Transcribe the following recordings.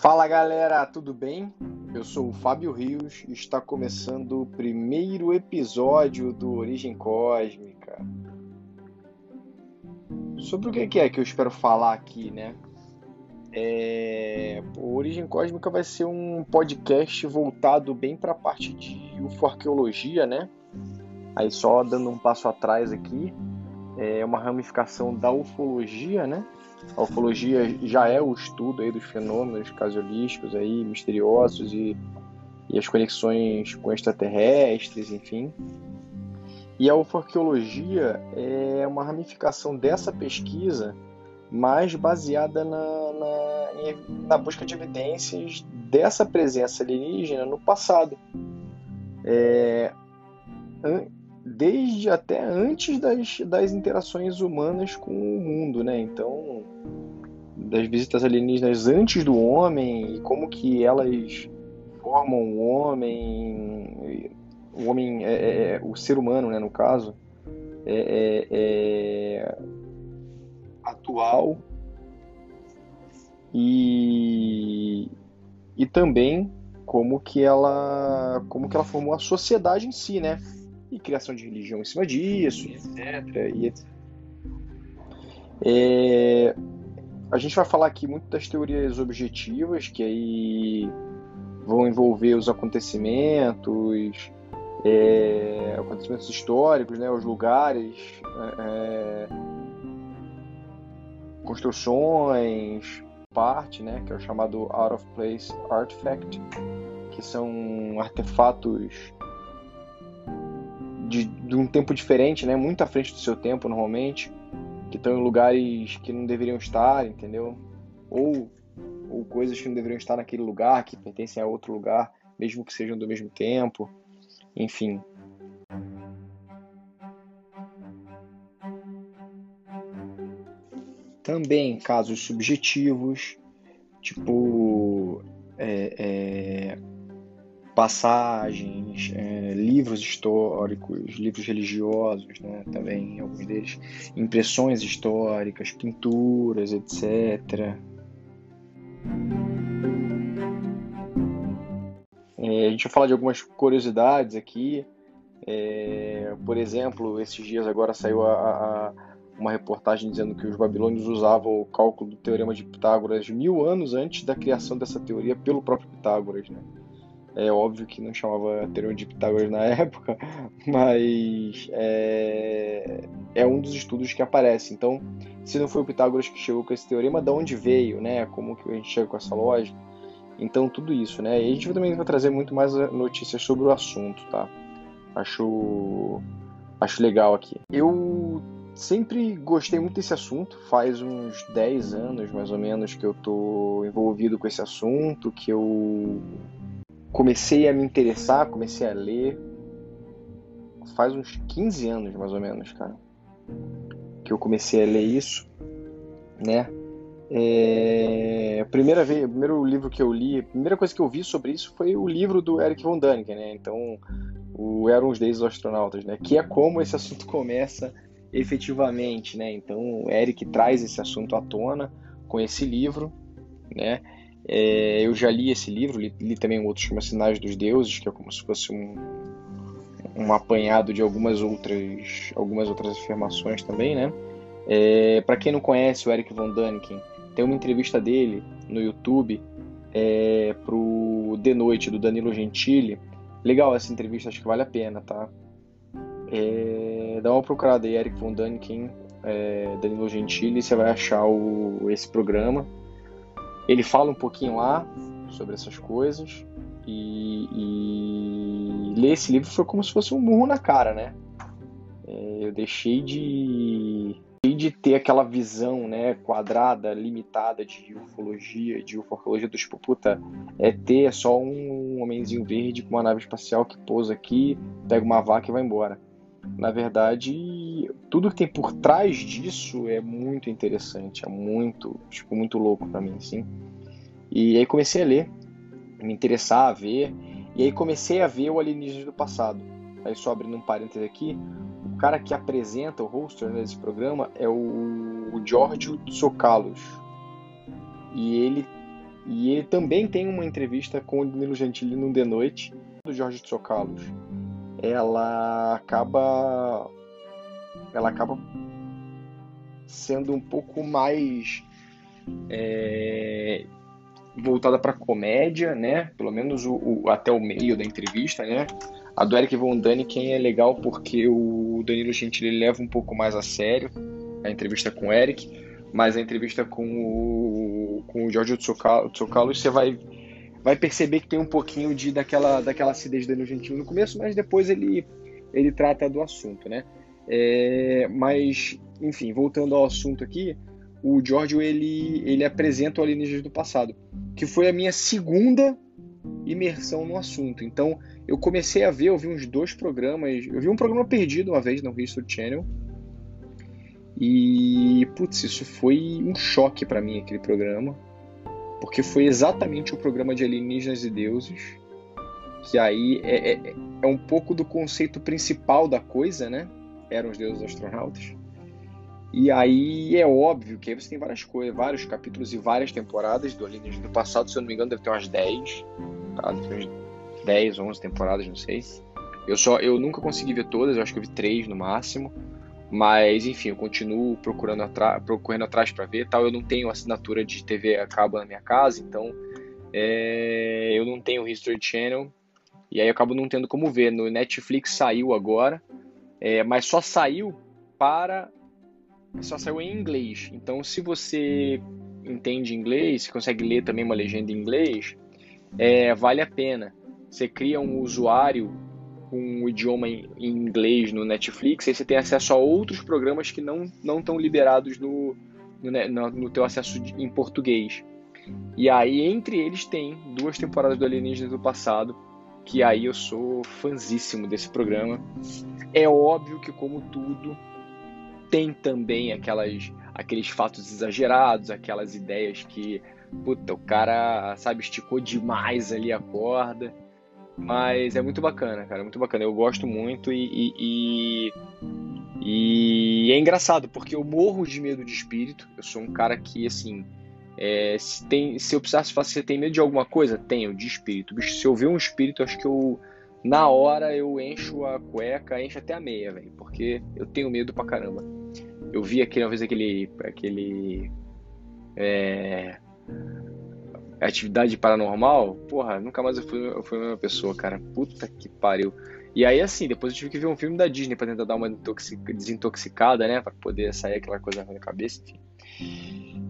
Fala galera, tudo bem? Eu sou o Fábio Rios e está começando o primeiro episódio do Origem Cósmica. Sobre o que é que eu espero falar aqui, né? É... O Origem Cósmica vai ser um podcast voltado bem para a parte de ufoarqueologia, né? Aí só dando um passo atrás aqui, é uma ramificação da ufologia, né? A ufologia já é o estudo aí dos fenômenos casuísticos aí misteriosos e, e as conexões com extraterrestres, enfim. E a ufarqueologia é uma ramificação dessa pesquisa, mais baseada na, na, na busca de evidências dessa presença alienígena no passado. É, desde até antes das, das interações humanas com o mundo, né? Então, das visitas alienígenas antes do homem e como que elas formam o homem, o homem, é, é, é o ser humano, né? No caso, é, é, é atual e e também como que ela como que ela formou a sociedade em si, né? E criação de religião em cima disso, etc. E etc. É, a gente vai falar aqui muito das teorias objetivas, que aí vão envolver os acontecimentos, é, acontecimentos históricos, né, os lugares, é, construções, parte, né, que é o chamado out of place artifact, que são artefatos de, de um tempo diferente, né? Muito à frente do seu tempo, normalmente. Que estão em lugares que não deveriam estar, entendeu? Ou, ou coisas que não deveriam estar naquele lugar, que pertencem a outro lugar, mesmo que sejam do mesmo tempo. Enfim. Também casos subjetivos, tipo é, é, passagens, é, livros históricos, livros religiosos, né, também alguns deles, impressões históricas, pinturas, etc. É, a gente vai falar de algumas curiosidades aqui. É, por exemplo, esses dias agora saiu a, a, uma reportagem dizendo que os babilônios usavam o cálculo do teorema de Pitágoras mil anos antes da criação dessa teoria pelo próprio Pitágoras. Né? É óbvio que não chamava teorema de Pitágoras na época, mas é, é um dos estudos que aparece. Então, se não foi o Pitágoras que chegou com esse teorema, de onde veio, né? Como que a gente chega com essa lógica? Então, tudo isso, né? E a gente também vai trazer muito mais notícias sobre o assunto, tá? Acho, acho legal aqui. Eu sempre gostei muito desse assunto. Faz uns 10 anos, mais ou menos, que eu tô envolvido com esse assunto, que eu comecei a me interessar, comecei a ler faz uns 15 anos mais ou menos, cara, que eu comecei a ler isso, né? É, a primeira vez, o primeiro livro que eu li, a primeira coisa que eu vi sobre isso foi o livro do Eric von Däniken, né? Então, o Eram os Deus dos Astronautas, né? Que é como esse assunto começa efetivamente, né? Então, o Eric traz esse assunto à tona com esse livro, né? É, eu já li esse livro, li, li também um outro chama Sinais dos Deuses, que é como se fosse um, um apanhado de algumas outras, algumas outras afirmações também, né? É, Para quem não conhece o Eric von Däniken, tem uma entrevista dele no YouTube é, pro De Noite, do Danilo Gentili. Legal essa entrevista, acho que vale a pena, tá? É, dá uma procurada aí, Eric von Däniken, é, Danilo Gentili, você vai achar o, esse programa. Ele fala um pouquinho lá sobre essas coisas e, e ler esse livro foi como se fosse um murro na cara, né? É, eu deixei de de ter aquela visão né, quadrada, limitada de ufologia, de ufologia do tipo, puta, é ter só um homenzinho verde com uma nave espacial que pousa aqui, pega uma vaca e vai embora. Na verdade, tudo que tem por trás disso é muito interessante, é muito, tipo, muito louco para mim, assim. E aí comecei a ler, me interessar a ver, e aí comecei a ver o Alienígenas do Passado. Aí só abrindo um parênteses aqui, o cara que apresenta o hoster né, desse programa é o, o Giorgio Tsoukalos. E ele E ele também tem uma entrevista com o Danilo Gentili no The Noite, do Jorge Tsokalos. Ela acaba ela acaba sendo um pouco mais é, voltada para comédia, né? Pelo menos o, o, até o meio da entrevista, né? A do Eric Von Däniken é legal porque o Danilo Gentili leva um pouco mais a sério a entrevista com o Eric, mas a entrevista com o, com o Giorgio Tsoukalos você vai, vai perceber que tem um pouquinho de daquela, daquela acidez do Gentili no começo, mas depois ele, ele trata do assunto, né? É, mas, enfim, voltando ao assunto aqui, o Giorgio ele, ele apresenta o Alienígenas do Passado, que foi a minha segunda imersão no assunto. Então, eu comecei a ver, eu vi uns dois programas, eu vi um programa perdido uma vez no History Channel, e, putz, isso foi um choque para mim, aquele programa, porque foi exatamente o programa de alienígenas e deuses, que aí é, é, é um pouco do conceito principal da coisa, né? Eram os deuses astronautas. E aí é óbvio que aí você tem várias coisas, vários capítulos e várias temporadas do Alienígena do passado, se eu não me engano, deve ter umas 10, tá? Deve ter 10, 11 temporadas, não sei. Eu só eu nunca consegui ver todas, eu acho que eu vi três no máximo. Mas enfim, eu continuo procurando procurando atrás para ver, tal. Eu não tenho assinatura de TV a cabo na minha casa, então é, eu não tenho History Channel e aí eu acabo não tendo como ver. No Netflix saiu agora, é, mas só saiu para só saiu em inglês. Então, se você entende inglês, se consegue ler também uma legenda em inglês, é, vale a pena. Você cria um usuário com o idioma em inglês no Netflix, aí você tem acesso a outros programas que não não estão liberados no, no, no teu acesso em português. E aí, entre eles, tem duas temporadas do Alienígenas do passado, que aí eu sou fanzíssimo desse programa. É óbvio que, como tudo, tem também aquelas, aqueles fatos exagerados, aquelas ideias que, puta, o cara, sabe, esticou demais ali a corda. Mas é muito bacana, cara, muito bacana. Eu gosto muito e, e, e, e, é engraçado, porque eu morro de medo de espírito. Eu sou um cara que, assim, é, se, tem, se eu precisasse falar, você tem medo de alguma coisa? Tenho, de espírito. Bicho, se eu ver um espírito, acho que eu, na hora, eu encho a cueca, encho até a meia, velho, porque eu tenho medo pra caramba. Eu vi aqui uma vez aquele. aquele é, atividade paranormal, porra, nunca mais eu fui, eu fui a mesma pessoa, cara. Puta que pariu. E aí, assim, depois eu tive que ver um filme da Disney pra tentar dar uma desintoxicada, né? Pra poder sair aquela coisa na cabeça, enfim.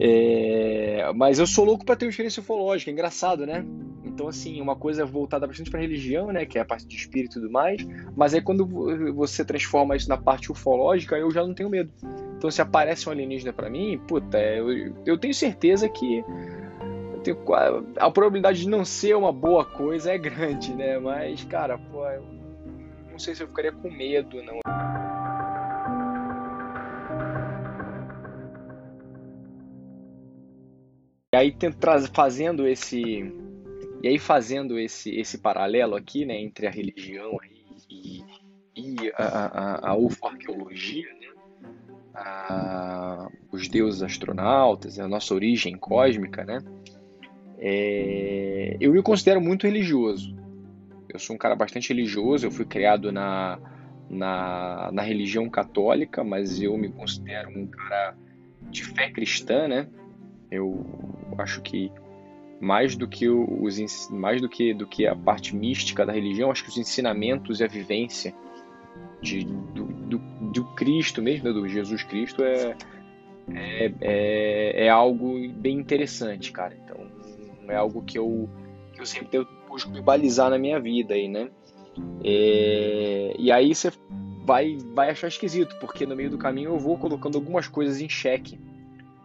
É, mas eu sou louco para ter uma experiência ufológica, é engraçado, né? Então, assim, uma coisa voltada bastante para religião, né? Que é a parte de espírito e tudo mais. Mas aí, quando você transforma isso na parte ufológica, eu já não tenho medo. Então, se aparece um alienígena para mim, puta, eu, eu tenho certeza que a probabilidade de não ser uma boa coisa é grande, né? Mas, cara, pô, eu não sei se eu ficaria com medo, não. E aí fazendo esse e aí fazendo esse esse paralelo aqui, né, entre a religião e, e a, a, a ufarqueologia, né, a, os deuses astronautas, a nossa origem cósmica, né, é, eu me considero muito religioso. Eu sou um cara bastante religioso, eu fui criado na, na, na religião católica, mas eu me considero um cara de fé cristã, né? Eu acho que mais do que os mais do que do que a parte mística da religião, acho que os ensinamentos e a vivência de, do, do, do Cristo mesmo, né, do Jesus Cristo é, é, é, é, algo bem interessante, cara. Então é algo que eu, que eu sempre busco me balizar na minha vida aí, né? É, e aí você vai, vai achar esquisito, porque no meio do caminho eu vou colocando algumas coisas em xeque,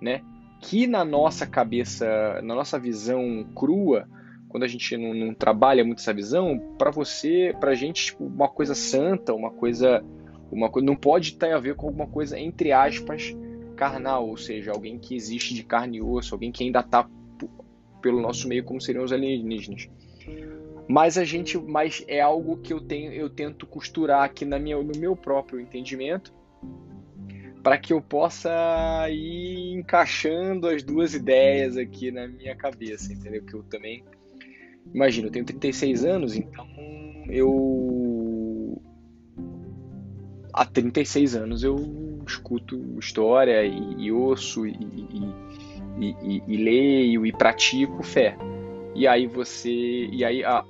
né? que na nossa cabeça, na nossa visão crua, quando a gente não, não trabalha muito essa visão, para você, pra gente, tipo, uma coisa santa, uma coisa, uma coisa não pode ter a ver com alguma coisa entre aspas carnal, ou seja, alguém que existe de carne e osso, alguém que ainda está pelo nosso meio como seriam os alienígenas. Mas a gente, mas é algo que eu tenho, eu tento costurar aqui na minha, no meu próprio entendimento para que eu possa ir encaixando as duas ideias aqui na minha cabeça, entendeu? Que eu também imagino, eu tenho 36 anos, então eu há 36 anos eu escuto história e, e ouço e, e, e, leio e pratico fé. E aí você. E aí, ah,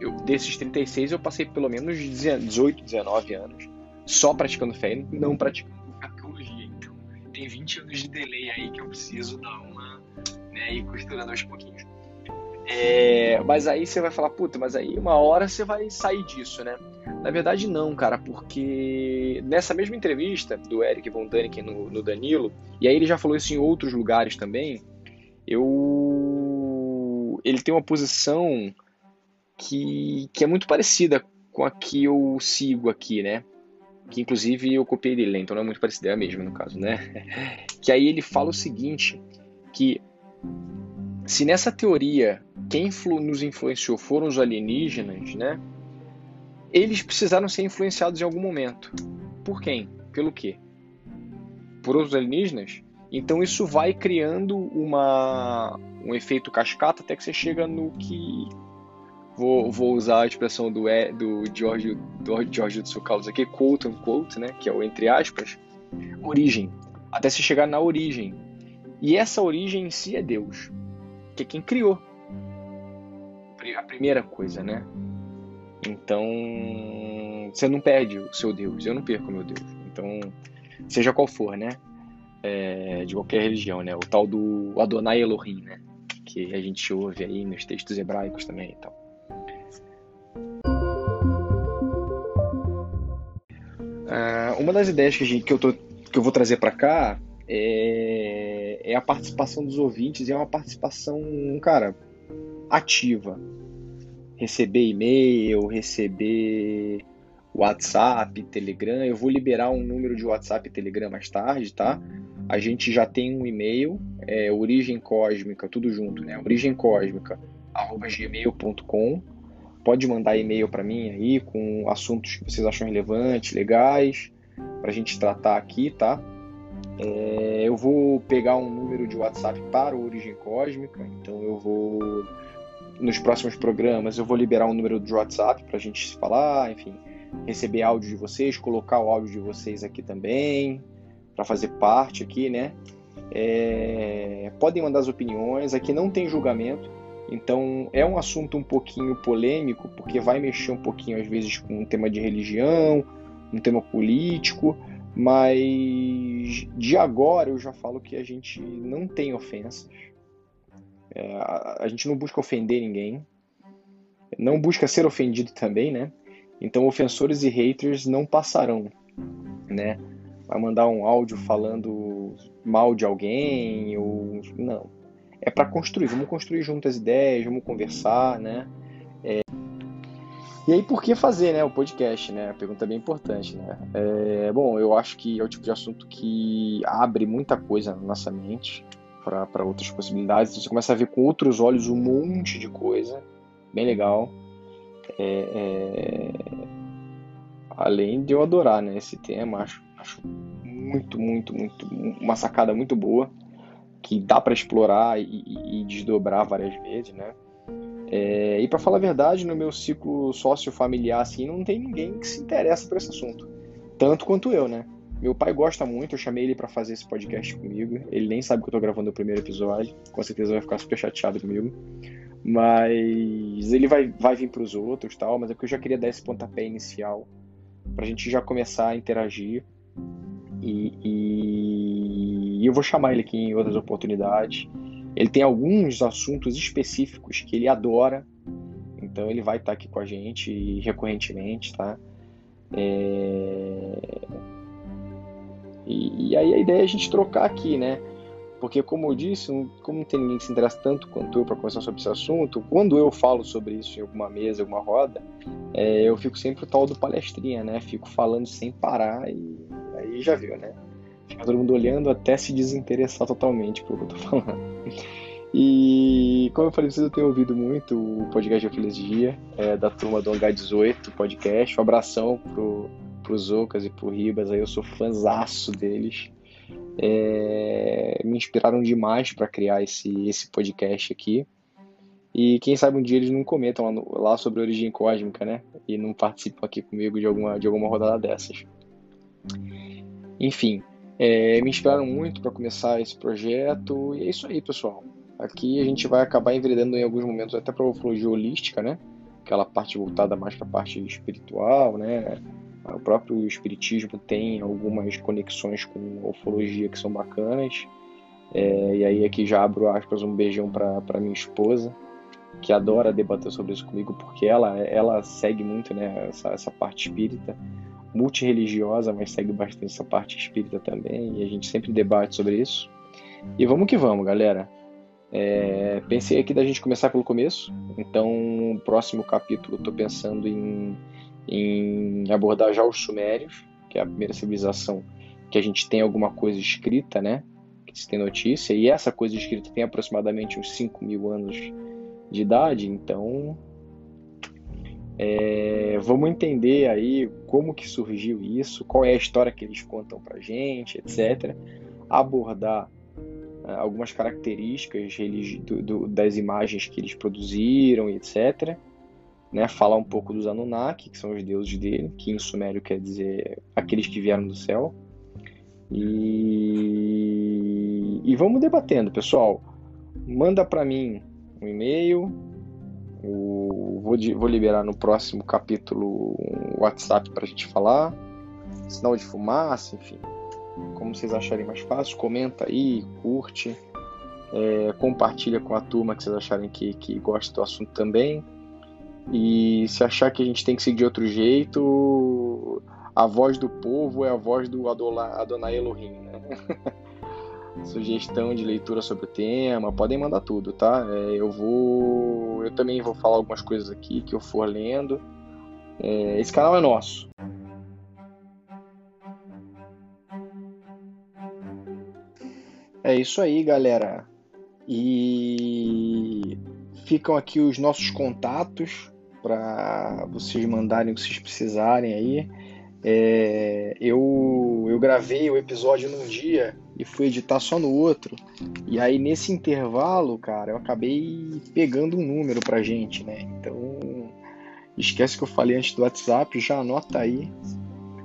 eu, desses 36, eu passei pelo menos 18, 19 anos só praticando fé e não praticando arqueologia. Então, tem 20 anos de delay aí que eu preciso dar uma. Né, e costurando aos pouquinhos. É, mas aí você vai falar, puta, mas aí uma hora você vai sair disso, né? Na verdade, não, cara, porque nessa mesma entrevista do Eric Von no, no Danilo, e aí ele já falou isso em outros lugares também, eu. Ele tem uma posição que, que é muito parecida com a que eu sigo aqui, né? Que inclusive eu copiei dele, né? então não é muito parecida, é a mesma no caso, né? Que aí ele fala o seguinte, que se nessa teoria quem nos influenciou foram os alienígenas, né? Eles precisaram ser influenciados em algum momento. Por quem? Pelo quê? Por outros alienígenas? Então isso vai criando uma, um efeito cascata até que você chega no que. Vou, vou usar a expressão do, do George, do George Tsoukalos aqui, quote unquote, né? Que é o entre aspas, origem. Até se chegar na origem. E essa origem em si é Deus que é quem criou. A primeira coisa, né? Então, você não perde o seu Deus, eu não perco o meu Deus. Então, seja qual for, né? É, de qualquer religião, né? O tal do Adonai Elohim, né? Que a gente ouve aí nos textos hebraicos também e tal. Uh, uma das ideias que, gente, que, eu, tô, que eu vou trazer para cá é, é a participação dos ouvintes é uma participação, cara, ativa. Receber e-mail, receber WhatsApp, Telegram. Eu vou liberar um número de WhatsApp e Telegram mais tarde, tá? A gente já tem um e-mail, é origem cósmica, tudo junto, né? Origem cósmica, gmail.com. Pode mandar e-mail para mim aí com assuntos que vocês acham relevantes, legais, para a gente tratar aqui, tá? É, eu vou pegar um número de WhatsApp para o Origem Cósmica, então eu vou nos próximos programas eu vou liberar um número de WhatsApp para a gente se falar, enfim, receber áudio de vocês, colocar o áudio de vocês aqui também para fazer parte aqui, né? É, podem mandar as opiniões, aqui não tem julgamento, então é um assunto um pouquinho polêmico porque vai mexer um pouquinho às vezes com um tema de religião, um tema político. Mas de agora eu já falo que a gente não tem ofensas. É, a, a gente não busca ofender ninguém. Não busca ser ofendido também, né? Então ofensores e haters não passarão, né? Vai mandar um áudio falando mal de alguém ou não. É para construir, vamos construir juntas ideias, vamos conversar, né? E aí, por que fazer né, o podcast? Né? Pergunta é bem importante. Né? É, bom, eu acho que é o tipo de assunto que abre muita coisa na nossa mente para outras possibilidades. Você começa a ver com outros olhos um monte de coisa, bem legal. É, é... Além de eu adorar né, esse tema, acho, acho muito, muito, muito, uma sacada muito boa que dá para explorar e, e, e desdobrar várias vezes, né? É, e para falar a verdade, no meu ciclo sócio-familiar, assim, não tem ninguém que se interessa por esse assunto. Tanto quanto eu, né? Meu pai gosta muito, eu chamei ele para fazer esse podcast comigo. Ele nem sabe que eu tô gravando o primeiro episódio, com certeza vai ficar super chateado comigo. Mas ele vai, vai vir para os outros tal, mas é que eu já queria dar esse pontapé inicial pra gente já começar a interagir. E, e, e eu vou chamar ele aqui em outras oportunidades. Ele tem alguns assuntos específicos que ele adora, então ele vai estar aqui com a gente recorrentemente, tá? É... E, e, aí a ideia é a gente trocar aqui, né? Porque, como eu disse, como não tem ninguém que se interessa tanto quanto eu para conversar sobre esse assunto, quando eu falo sobre isso em alguma mesa, alguma roda, é, eu fico sempre o tal do palestrinha, né? Fico falando sem parar e aí já viu, né? Fica todo mundo olhando até se desinteressar totalmente pelo que eu tô falando. E como eu falei, vocês tenho ouvido muito o podcast de Feliz Dia, é, da turma do H18 podcast. Um abração pro, pro Zocas e pro Ribas, aí eu sou fãzaço deles. É, me inspiraram demais para criar esse, esse podcast aqui. E quem sabe um dia eles não comentam lá, no, lá sobre a origem cósmica, né? E não participam aqui comigo de alguma, de alguma rodada dessas. Enfim, é, me inspiraram muito para começar esse projeto. E é isso aí, pessoal. Aqui a gente vai acabar enveredando em alguns momentos até para ufologia holística, né? Aquela parte voltada mais para a parte espiritual, né? O próprio espiritismo tem algumas conexões com a ufologia que são bacanas. É, e aí aqui já abro aspas um beijão para minha esposa, que adora debater sobre isso comigo, porque ela, ela segue muito né, essa, essa parte espírita, multireligiosa, mas segue bastante essa parte espírita também, e a gente sempre debate sobre isso. E vamos que vamos, galera. É, pensei aqui da gente começar pelo começo, então o próximo capítulo estou pensando em, em abordar já os Sumérios, que é a primeira civilização que a gente tem alguma coisa escrita, né? Que se tem notícia, e essa coisa escrita tem aproximadamente uns 5 mil anos de idade, então é, vamos entender aí como que surgiu isso, qual é a história que eles contam pra gente, etc. Abordar é, algumas características das imagens que eles produziram, etc. Né, falar um pouco dos Anunnaki, que são os deuses dele, que em sumério quer dizer aqueles que vieram do céu. E, e vamos debatendo, pessoal. Manda para mim um e-mail. Vou, vou liberar no próximo capítulo um WhatsApp para a gente falar. Sinal de fumaça, enfim. Como vocês acharem mais fácil, comenta aí, curte. É, compartilha com a turma que vocês acharem que, que gosta do assunto também. E se achar que a gente tem que seguir de outro jeito, a voz do povo é a voz do Adonai Elohim, né? sugestão de leitura sobre o tema, podem mandar tudo, tá? É, eu vou. Eu também vou falar algumas coisas aqui que eu for lendo. É, esse canal é nosso. É isso aí, galera. E ficam aqui os nossos contatos para vocês mandarem o que vocês precisarem aí. É, eu, eu gravei o episódio num dia e fui editar só no outro. E aí nesse intervalo, cara, eu acabei pegando um número pra gente, né? Então, esquece que eu falei antes do WhatsApp, já anota aí.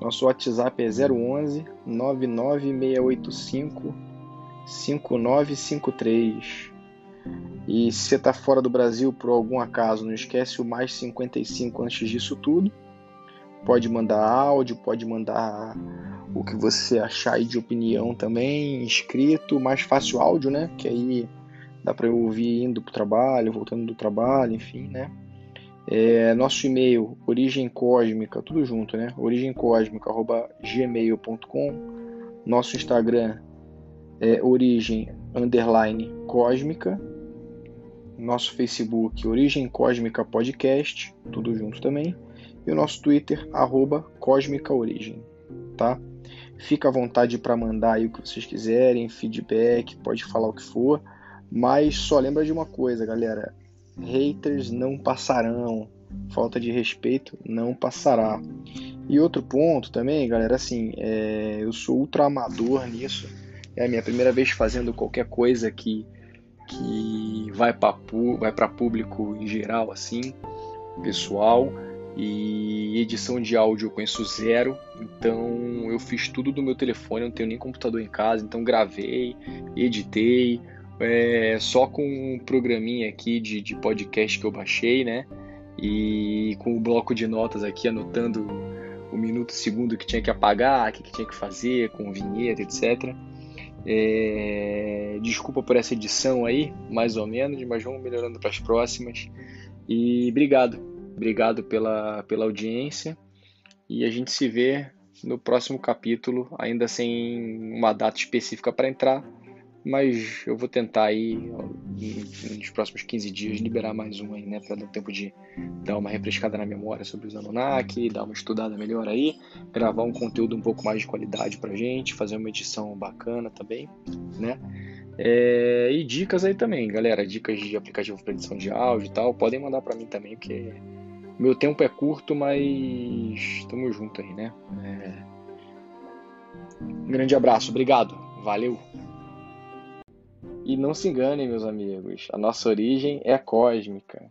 Nosso WhatsApp é 011 99685 5953. E se você tá fora do Brasil por algum acaso, não esquece o mais 55 antes disso tudo. Pode mandar áudio, pode mandar o que você achar aí de opinião também, escrito, mais fácil áudio, né? Que aí dá para eu ouvir indo pro trabalho, voltando do trabalho, enfim, né? É, nosso e-mail, origem cósmica, tudo junto, né? origemcósmica.gmail.com Nosso Instagram é origem underline cósmica. Nosso Facebook, Origem Cósmica Podcast, tudo junto também e o nosso Twitter, arroba tá? Fica à vontade para mandar aí o que vocês quiserem, feedback, pode falar o que for, mas só lembra de uma coisa, galera: haters não passarão, falta de respeito não passará. E outro ponto também, galera, assim, é, eu sou ultra amador nisso, é a minha primeira vez fazendo qualquer coisa que, que vai para público em geral, assim, pessoal e edição de áudio eu conheço zero, então eu fiz tudo do meu telefone, não tenho nem computador em casa, então gravei, editei, é, só com um programinha aqui de, de podcast que eu baixei, né? E com o bloco de notas aqui anotando o minuto, segundo que tinha que apagar, o que, que tinha que fazer, com vinheta, etc. É, desculpa por essa edição aí, mais ou menos, mas vamos melhorando para as próximas. E obrigado Obrigado pela, pela audiência e a gente se vê no próximo capítulo, ainda sem uma data específica para entrar, mas eu vou tentar aí nos próximos 15 dias liberar mais um aí, né, para dar tempo de dar uma refrescada na memória sobre os Anunnaki, dar uma estudada melhor aí, gravar um conteúdo um pouco mais de qualidade pra gente, fazer uma edição bacana também, né? É, e dicas aí também, galera, dicas de aplicativo para edição de áudio e tal, podem mandar para mim também, porque meu tempo é curto, mas estamos juntos aí, né? É... Um grande abraço, obrigado, valeu. E não se enganem, meus amigos, a nossa origem é cósmica.